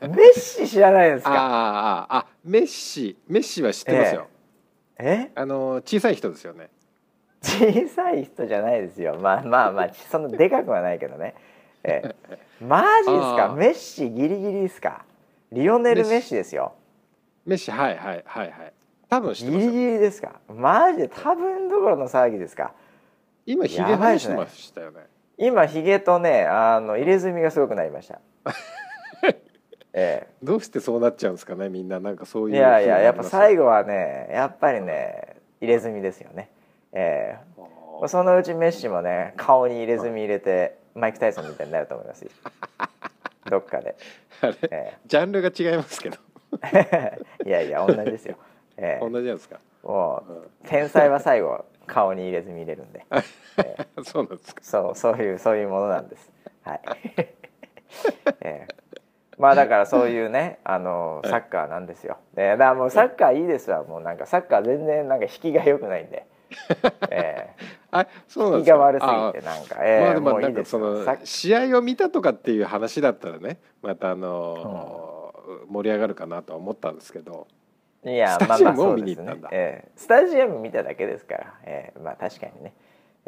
メッシ。知らないですか？あーあメッシメッシは知ってますよ、えあの小さい人ですよね。小さい人じゃないですよ。まあまあまあそんなでかくはないけどね。ええ。マジですか？メッシギリギリですか？リオネル・メッシですよメッシはいはいはいはい。多分ギリギリですか？マジで多分どころの騒ぎですか？今ひげ生やしてましたよね。今ヒゲとねあの入れ墨がすごくなりました。えどうしてそうなっちゃうんですかねみんな。なんかそういうえいやいややっぱ最後後はねやっぱりね入れ墨ですよね。ええ。そのうちメッシもね顔に入れ墨入れてマイク・タイソンみたいになると思いますよ。どっかで、あれえジャンルが違いますけど。え いやいや同じですよ、ええ。同じなんですか？もう天才は最後顔に入れ墨入れるんで。そうなんですか。そうそういうそういうものなんです。はい、ええ。まあだからそういうねあのサッカーなんですよ。でだからもうサッカーいいですわ。もうなんかサッカー全然なんか引きが良くないんで、えあそうなんえ引きですか？が悪すぎてあなんか、ええまあでもないんかその試合を見たとかっていう話だったらねまたあの盛り上がるかなとは思ったんですけどいやスタまあまあジアムを見に行ったんだ、ねええ。スタジアム見ただけですから、ええ。まあ確かにね、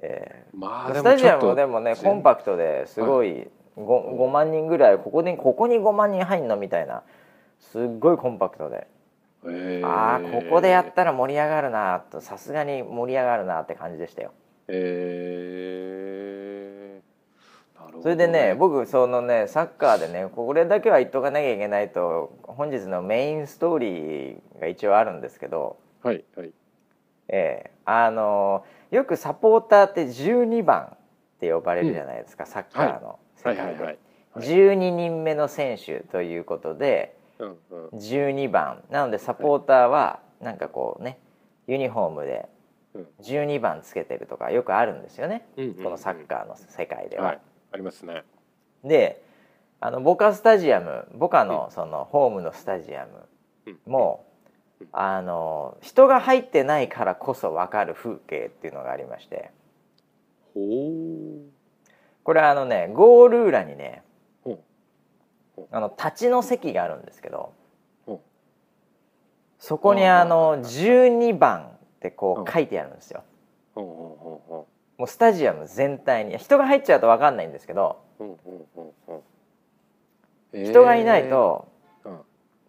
ええ。まあでスタジアムもでもねコンパクトですごい 5, 5万人ぐらいここにここに5万人入んのみたいなすっごいコンパクトで、へーああここでやったら盛り上がるなとさすがに盛り上がるなって感じでしたよ。へーそれでね僕そのねサッカーでねこれだけは言っとかなきゃいけないと本日のメインストーリーが一応あるんですけどはいはい。ええあのよくサポーターって12番って呼ばれるじゃないですか、サッカーの世界で、はい12人目の選手ということでうんうん。12番。なのでサポーターはなんかこうねユニフォームでうん。12番つけてるとかよくあるんですよね、うんうんうん。このサッカーの世界では。はいありますね。であのボカスタジアムボカのそのホームのスタジアムうん。も、あの人が入ってないからこそ分かる風景っていうのがありまして。これあのねゴール裏にねほあの立ちの席があるんですけどほそこにあの12番ってこう書いてあるんですよ。もうスタジアム全体に。人が入っちゃうと分かんないんですけど人がいないと、えー。うん。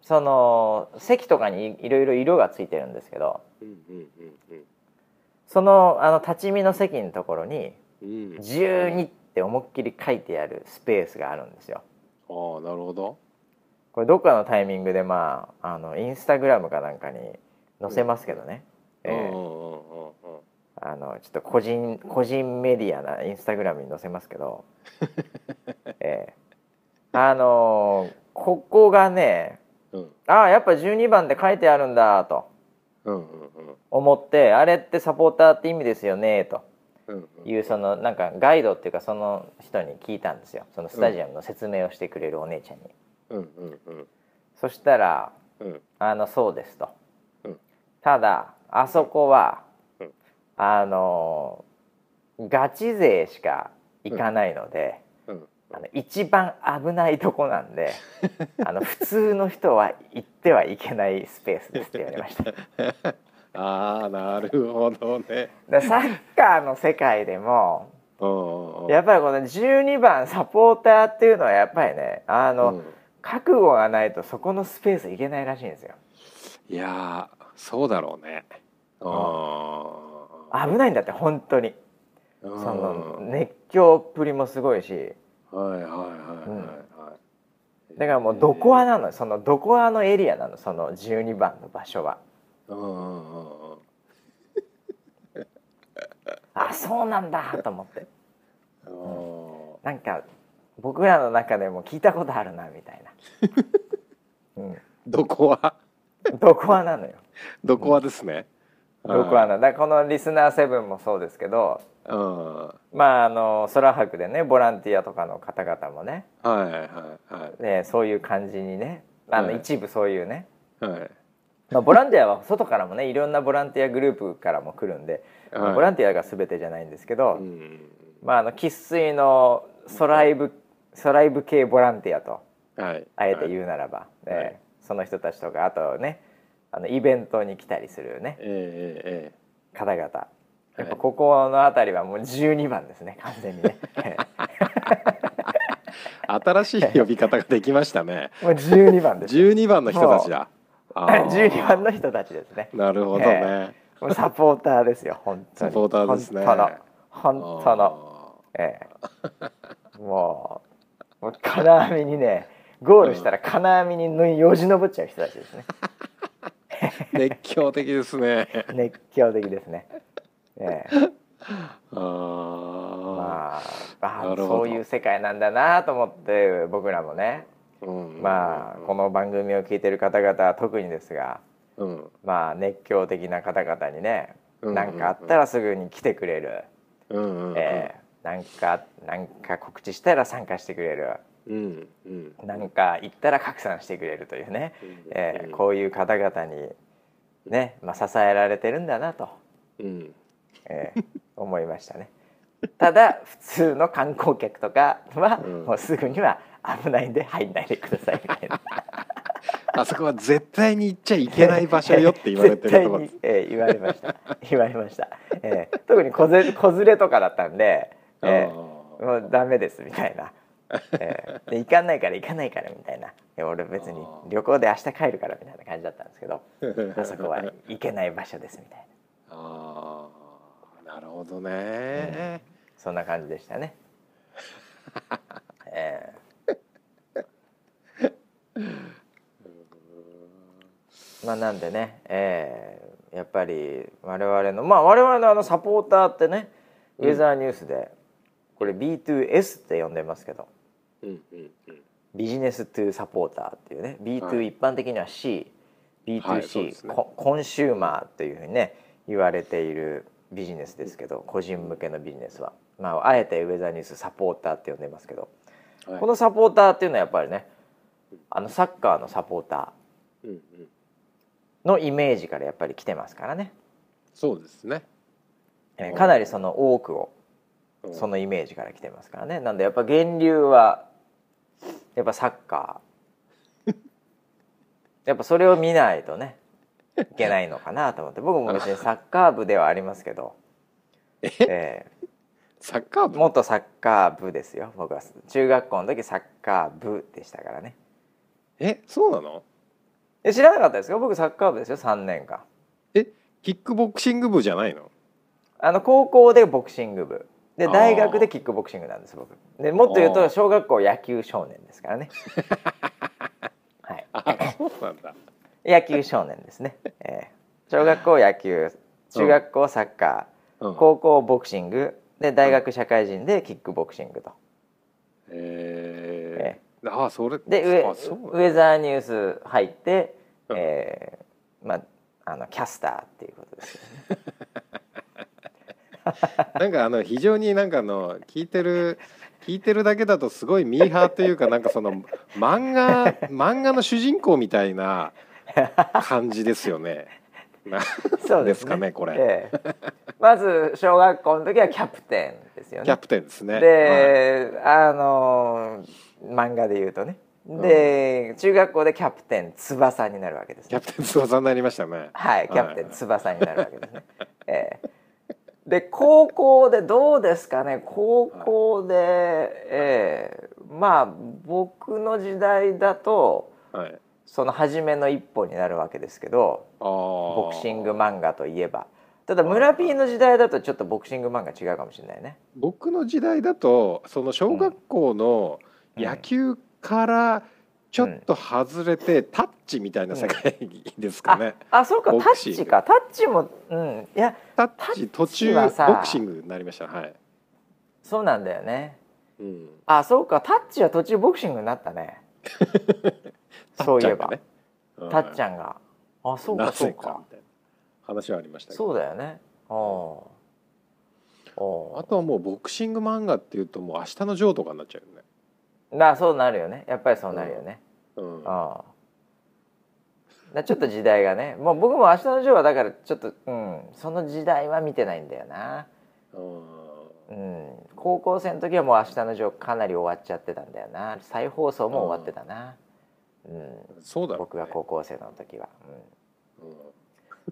その席とかにいいろいろ色がついてるんですけどそのあの立ち見の席のところにうん。うん12って思いっきり書いてあるスペースがあるんですよ。ああなるほど。これどっかのタイミングでまああのインスタグラムかなんかに載せますけどね、ええうんうんうん。うんうんあのちょっと個人個人メディアなインスタグラムに載せますけど、ええ。あのここがねうん。ああやっぱ12番で書いてあるんだとうんうん思ってあれってサポーターって意味ですよねとうんうんいうそのなんかガイドっていうかその人に聞いたんですよ。そのスタジアムの説明をしてくれるお姉ちゃんに。うんうんうん。そしたらうん。あのそうですと、うん。ただあそこは、うんあのガチ勢しか行かないので、うん。あの一番危ないとこなんで あの普通の人は行ってはいけないスペースですって言われました。ああなるほどね。らサッカーの世界でもうんうんうん。やっぱりこの12番サポーターっていうのはやっぱりねあの、うん。覚悟がないとそこのスペース行けないらしいんですよ。いやーそうだろうね。あ危ないんだって本当に。あその熱狂っぷりもすごいし。はいはいはいはいはい。だからもうどこはなのそのどこはのエリアなのその12番の場所は。うんうんうん。うんあそうなんだと思って。うん。なんか僕らの中でも聞いたことあるなみたいな、うん、どこはどこはなのよ。どこはですねどこはなだからこのリスナー7もそうですけどうん。はまああの空白でねボランティアとかの方々もねいはいはいねそういう感じにねあのはい。一部そういうね、はい。まあ、ボランティアは外からもねいろんなボランティアグループからも来るんで、はい。ボランティアが全てじゃないんですけど、うん。まああの生粋のソライブソライブ系ボランティアとはい。あえて言うならば、はい。えーその人たちとかあとねあのイベントに来たりするね。ええええ方々。やっぱここの辺りはもう12番ですね完全にね。新しい呼び方ができましたね。もう12番です。12番の人たちだ。あー。12番の人たちですね。なるほどね。もうサポーターですよ本当に。サポーターですね。本当の。本当の。ええ。もうもう金網にねゴールしたら金網にのよじ登っちゃう人たちですね 熱狂的ですね。熱狂的ですね。ええ。あー。まああそういう世界なんだなと思って僕らもね。うん。まあこの番組を聞いてる方々は特にですがうん。まあ熱狂的な方々にねうん何かあったらすぐに来てくれる、うんうんうん。ええ。なんかなんか告知したら参加してくれるうんうん。なんか言ったら拡散してくれるというね、ええこういう方々にね、まあ、支えられてるんだなと、うん。ええ思いましたね。ただ普通の観光客とかは、うん。もうすぐには危ないんで入んないでくださいみたいな。あそこは絶対に行っちゃいけない場所よって言われてるところ。に、ええ言われました。言われました、ええ特に子連れ子連れとかだったんで、ええもうダメですみたいな、ええで行かないから行かないからみたいな。俺別に旅行で明日帰るからみたいな感じだったんですけど あそこは行けない場所ですみたいな。ああなるほどね、そんな感じでしたね。ええ。まあなんでね、ええやっぱり我々のまあ我々のあのサポーターってねウェザーニュースでこれ B2S って呼んでますけど。うんうんうんビジネストゥサポーターっていうね B2、はい。一般的には C はいそう B2C、ですね。ココンシューマーというふうにね言われているビジネスですけど個人向けのビジネスは、まあ、あえてウェザーニュースサポーターって呼んでますけど、はい。このサポーターっていうのはやっぱりねあのサッカーのサポーターのイメージからやっぱり来てますからね、そうですね。えーかなりその多くをうん。そのイメージから来てますからね。なんでやっぱ源流はやっぱサッカー。やっぱそれを見ないとねいけないのかなと思って。僕も別にサッカー部ではありますけど、え？サッカー部？ー元サッカー部ですよ。僕は中学校の時サッカー部でしたからね。え？そうなの？え知らなかったですよ僕サッカー部ですよ。3年間。え？キックボクシング部じゃないの？あの高校でボクシング部で大学でキックボクシングなんです僕。でもっと言うと小学校野球少年ですからね。はい。あそうなんだ。野球少年ですね、えー小学校野球中学校サッカー、うん。高校ボクシングで大学社会人でキックボクシングと。えー、あそれでウェザーニュース入って、うん。えーまああのキャスターっていうことですよね なんかあの非常になんかあの聞いてる聞いてるだけだとすごいミーハーというかなんかその漫画漫画の主人公みたいな感じですよね。なそうですかねこれ。ええ。まず小学校の時はキャプテンですよね。キャプテンですね。はい。で、あの漫画で言うとね。で、中学校でキャプテン翼になるわけですね。キャプテン翼になりましたね。はい。キャプテン翼になるわけですね、ええで高校でどうですかね？高校で、ええまあ僕の時代だとはい。その初めの一歩になるわけですけどボボクシング漫画といえば。ただ村 P の時代だとちょっとボクシング漫画違うかもしれないね。僕の時代だとその小学校の野球からちょっと外れてタッチみたいな世界ですかね。あそうか。タッチか。タッチもうん。いやタッチ途中ボクシングになりました。はい。そうなんだよね。うん。あそうか。タッチは途中ボクシングになったね。そういえば。タッちん。ゃんが。あそうなかそうか。話はありました。そうだよね。ああ。とはもうボクシング漫画っていうともう明日のジョーとかになっちゃうよね。あなそうなるよね。やっぱりそうなるよね、うん。ああだちょっと時代がね。もう僕も「明日のジョー」はだからちょっとうん。その時代は見てないんだよな。うん。うん。高校生の時はもう「明日のジョー」かなり終わっちゃってたんだよな。再放送も終わってたな。うん。そうだろうね。僕が高校生の時は、うん。うん、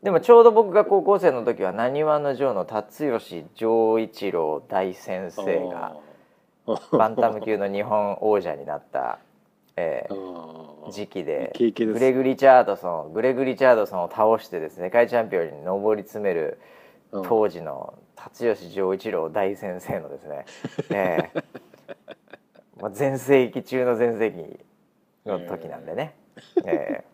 でもちょうど僕が高校生の時は「なにわのジョー」の辰吉丈一郎大先生がバンタム級の日本王者になった、えー時期でグレグ・リチャードソングレグ・リチャードソンを倒してですね世界チャンピオンに上り詰めるうん。当時の辰吉丈一郎大先生のですね、ええ まあ、全盛期中の全盛期の時なんでね、ええ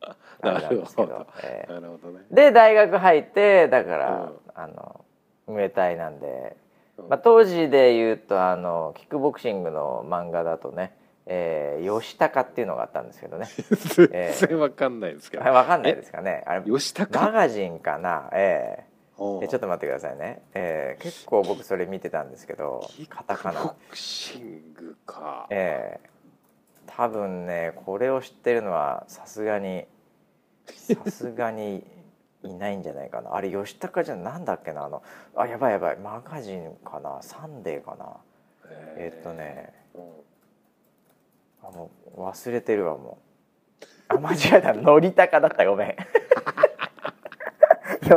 あれなんですけど、ええなるほどね。で大学入ってだから、うん。あのムエタイなんで、うん。まあ、当時で言うとあのキックボクシングの漫画だとね、えー、吉高っていうのがあったんですけどね。全然わかんないですけど。あれわかんないですかね。あれ吉マ高。ガジンかな？えおええちょっと待ってくださいね、ええ結構僕それ見てたんですけどカタカキックボナクシングか。ええ。多分ねこれを知ってるのはさすがにさすがにいないんじゃないかな。あれ吉高じゃなんだっけな？あのあやばいやばい。マガジンかな？サンデーかな？えっとね。うん。あもう忘れてるわもう。あ間違えた。のりたかだった。ごめん。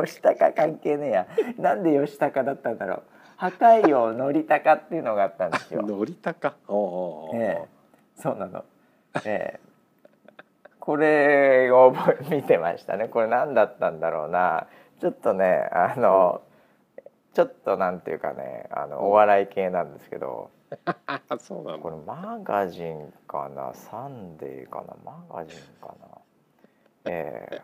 吉高関係ねえや。なんで吉高だったんだろう。破壊王のりたかっていうのがあったんですよ。のりたか？おうおうおうええ。そうなの。ええ。これを見てましたね。これ何だったんだろうな。ちょっとね、あの、ちょっとなんていうかね、あのお笑い系なんですけど、あ そうなこの。れマガジンかな、サンデーかな、マガジンかな？ええ。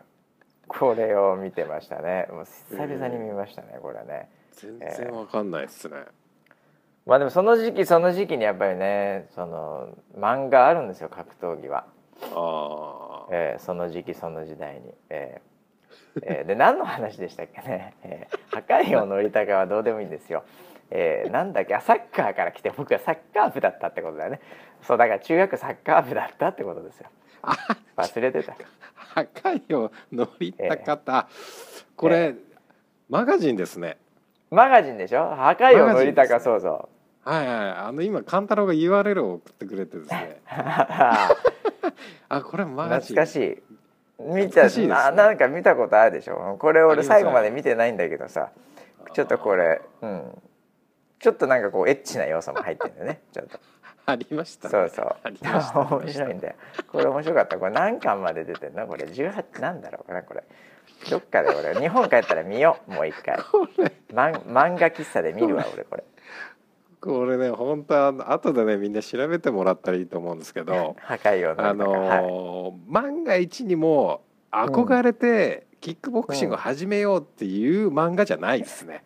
これを見てましたね。もう久々に見ましたねこれね。全然わかんないっすね、まあでもその時期その時期にやっぱりねその漫画あるんですよ格闘技は、ああえーその時期その時代に、えーえーで何の話でしたっけね、えー、破壊王たかはどうでもいいんですよ、えーなんだっけ？あサッカーから来て僕はサッカー部だったってことだよね。そうだから中学サッカー部だったってことですよ。忘れてた。破壊を乗りた方、これ、マガジンですね。マガジンでしょ？破壊王のりたか、マガジそうそう。はいはいあの今勘太郎が URL を送ってくれてですね。あ これマガジン。懐かしい見懐かしいですね。ななんか見たことあるでしょ。これ俺最後まで見てないんだけどさ。ちょっとこれうん。ちょっとなんかこうエッチな要素も入ってるんだよね。ちょっと。ありましたね。そうそう。ありました。面白いんだよ。これ面白かった。これ何巻まで出てんの？これ18なんだろうかなこれ。どっかで俺日本帰ったら見よう。もう一回。漫漫画喫茶で見るわ俺これこれね本当は後でねみんな調べてもらったらいいと思うんですけど破壊王のあのー万が一にも憧れてキックボクシングを始めようっていう漫画じゃないですね。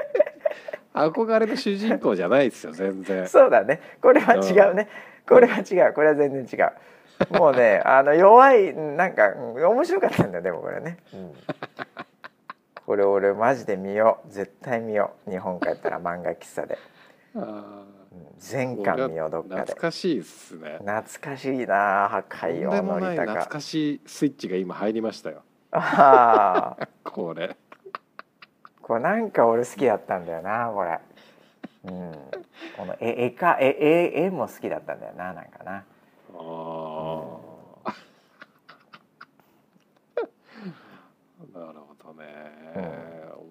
憧れの主人公じゃないですよ全然。そうだね。これは違うね、これは違う。これは全然違う。もうね あの弱いなんかうん面白かったんだよでもこれね、うん。これ俺マジで見よう。絶対見よう。日本帰ったら漫画喫茶で、あうん全巻見ようどっーかで懐かしいですね。懐かしいな破と壊王のりたか懐かしいスイッチが今入りましたよ。ああ これ。これなんか俺好きだったんだよなこれうんこの絵絵か絵絵絵も好きだったんだよななんかなあー なるほどね。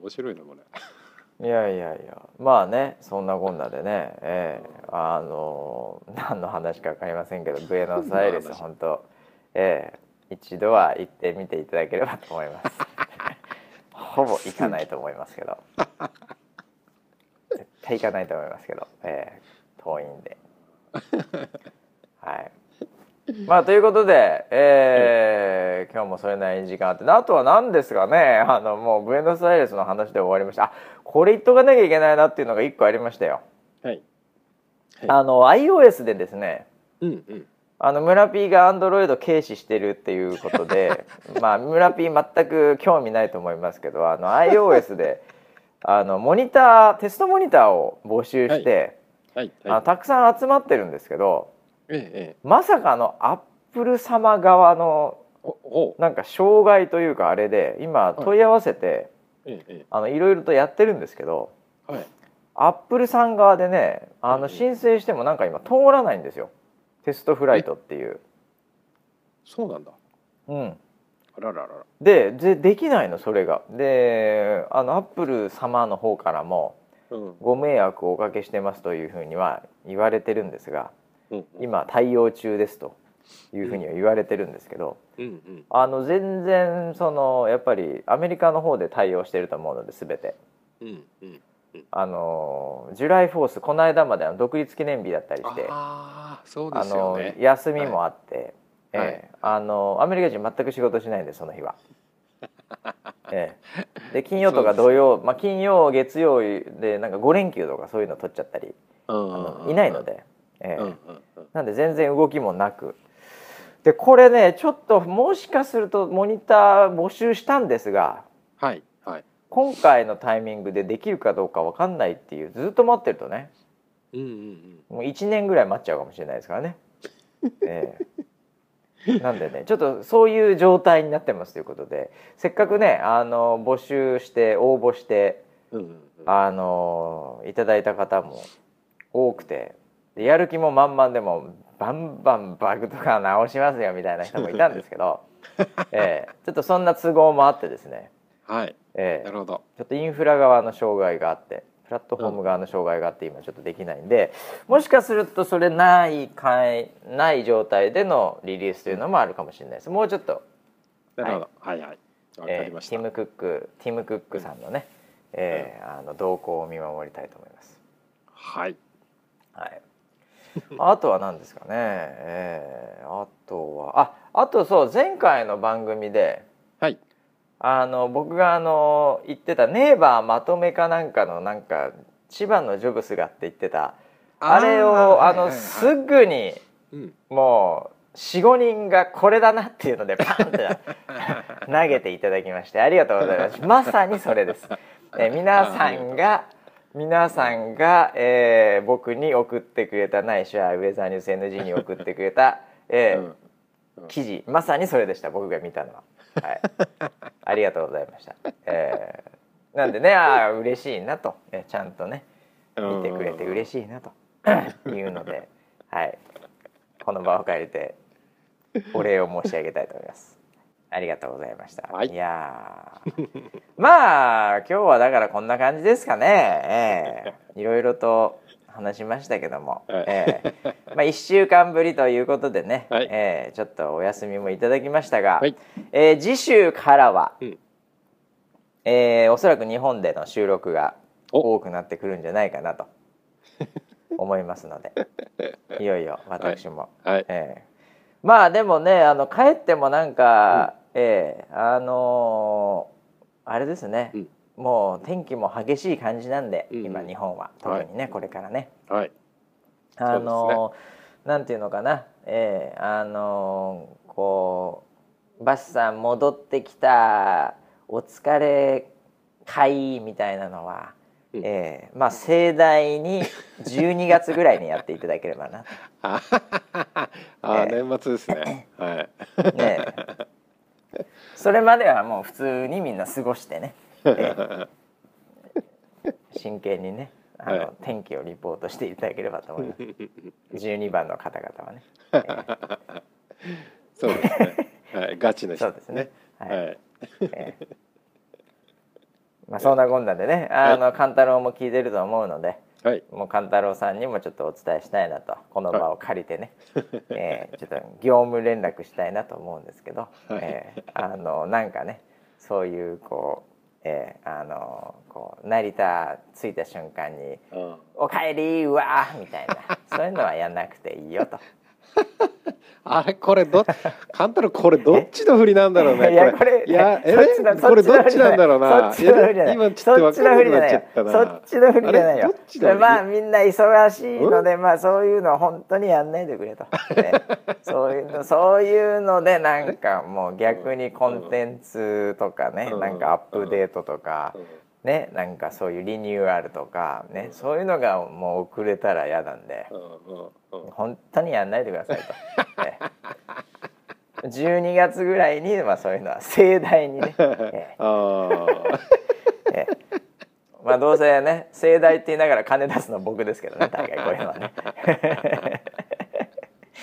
面白いなこれ。いやいやいや。まあねそんなこんなでね、ええ。あの何の話か分かりませんけどブエノスアイレス本当。ええ。一度は行ってみていただければと思います。ほぼ行かないと思いますけど。絶対行かないと思いますけど、ええ。遠いんで。はいまあということで、えー今日もそれなりに時間あってあとは何ですかねあのもうブエノスアイレスの話で終わりましたあこれ言っとかなきゃいけないなっていうのが一個ありましたよ、はい。はいあの iOS でですねうんうん。あの村 P が Android 軽視してるっていうことで まあ村 P 全く興味ないと思いますけどあの iOS であのモニターテストモニターを募集して、はいあのはたくさん集まってるんですけどい。ええええ。まさかのアップル様側の。なんか障害というかあれで今問い合わせて、えええあのいろいろとやってるんですけどえ。はい。アップルさん側でねあのうん申請してもなんか今通らないんですよテストフライトっていう。そうなんだ。うん、あらららら。ででできないのそれが。であのアップル様の方からもうん。ご迷惑をおかけしてますというふうには言われてるんですがうん。今対応中ですというふうには言われてるんですけど。あの全然そのやっぱりアメリカの方で対応してると思うので全て。あのジュライフォースこの間まであの独立記念日だったりしてあのね。休みもあって、はいええあのアメリカ人全く仕事しないんでその日は。ええ、で金曜とか土曜、まあ、金曜月曜でなんか5連休とかそういうの取っちゃったりあのいないので、ええうんうんうん。なんで全然動きもなくでこれねちょっともしかするとモニター募集したんですがはいはい。今回のタイミングでできるかどうか分かんないっていうずっと待ってるとねうんうんうん。もう1年ぐらい待っちゃうかもしれないですからね。ええなんでねちょっとそういう状態になってますということでせっかくねあの募集して応募してうんうんうん。あのいただいた方も多くてでやる気も満々でもバンバンバグとか直しますよみたいな人もいたんですけど、ええちょっとそんな都合もあってですね、はい。ええなるほど。ちょっとインフラ側の障害があってプラットフォーム側の障害があって今ちょっとできないんでもしかするとそれないかいない状態でのリリースというのもあるかもしれないですもうちょっと、なるほど。はいはい。わかえりました。ーティム・クックティム・クックさんのね、えーあの動向を見守りたいと思います。はい。はい、あとは何ですかね、えーあとはああとそう前回の番組ではい。あの僕があの言ってたネイバーまとめかなんかのなんか千葉のジョブスがって言ってたあれをあのすぐにうん。もう45人がこれだなっていうのでパンって 投げていただきましてありがとうございます。まさにそれです、えー皆さんが皆さんが、えー僕に送ってくれたないしはウェザーニュース NG に送ってくれた、えーうん。記事。まさにそれでした僕が見たのは、はい、ありがとうございました、えーなんでねあー嬉しいなと、えーちゃんとね見てくれて嬉しいなと。いうので、はい、この場を借りてお礼を申し上げたいと思います。ありがとうございました。はい。やー。まあ今日はだからこんな感じですかね。ええ。いろいろと話しましたけども、はい。ええ。まあ1週間ぶりということでね、はい。ええ。ちょっとお休みもいただきましたが、はい。えー次週からは、うん。えーおそらく日本での収録がお。多くなってくるんじゃないかなと 思いますので。いよいよ私も、はい。ええ。まあでもねあの帰ってもなんか、ええあのーあれですね、うん。もう天気も激しい感じなんで、うん今日本は。特にね、これからね。はい。あのーなんていうのかな。ええあのーこうバスさん戻ってきたお疲れ会みたいなのは、うん。ええまあ盛大に12月ぐらいにやっていただければな ああええ。年末ですね。はい。ねえ それまではもう普通にみんな過ごしてね、ええ。真剣にねあの、はい。天気をリポートしていただければと思います。12番の方々はね、えそうですね。はいガチな人そうですね。はい。はい。ええ。まあそんなこんなでねあの勘太郎も聞いてると思うのではい。もう勘太郎さんにもちょっとお伝えしたいなと。この場を借りてね、えーちょっと業務連絡したいなと思うんですけど、はい。えーあのなんかねそういうこう、えーあのこう成田着いた瞬間にうん「おかえりうわー」みたいな。そういうのはやんなくていいよと。あれこれどカンタロウこれどっちの振りなんだろうねいやこれ。いやえこれどっちなんだろうな。今ちょっと分かんなくなっちゃったな。そっちの振りじゃないよまあみんな忙しいのでまあそういうの本当にやんないでくれと、ね。そういうのそういうのでなんかもう逆にコンテンツとかねうん。なんかアップデートとか。うんねなんかそういうリニューアルとかねそういうのがもう遅れたら嫌なんで。うんうんうん。本当にやんないでくださいと。ね。12月ぐらいに、まあ、そういうのは盛大にね、えあえええ。まあどうせね盛大って言いながら金出すの僕ですけどね大概こういうのはね。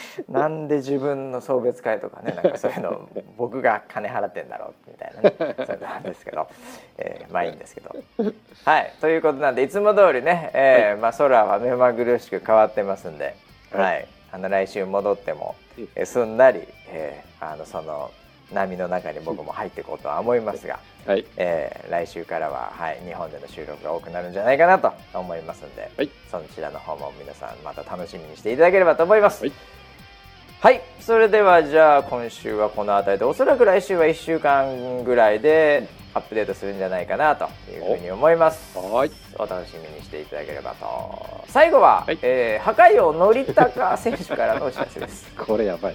なんで自分の送別会とかねなんかそういうの 僕が金払ってんだろうみたいなねそういうのなんですけど、えーまあいいんですけど。はいということなんでいつも通りね、えーまあ、空は目まぐるしく変わってますんで、はい。はい、あの来週戻ってもうん、えーすんなり、えーあのその波の中に僕も入っていこうとは思いますが、あはい。えー来週からは、はい、日本での収録が多くなるんじゃないかなと思いますんで、はい。そちらの方も皆さんまた楽しみにしていただければと思います。はいはい、それではじゃあ今週はこの辺りでおそらく来週は1週間ぐらいでアップデートするんじゃないかなというふうに思います。はいお楽しみにしていただければと。最後は、はいえー破壊王則高選手からのお知らせです。これやばい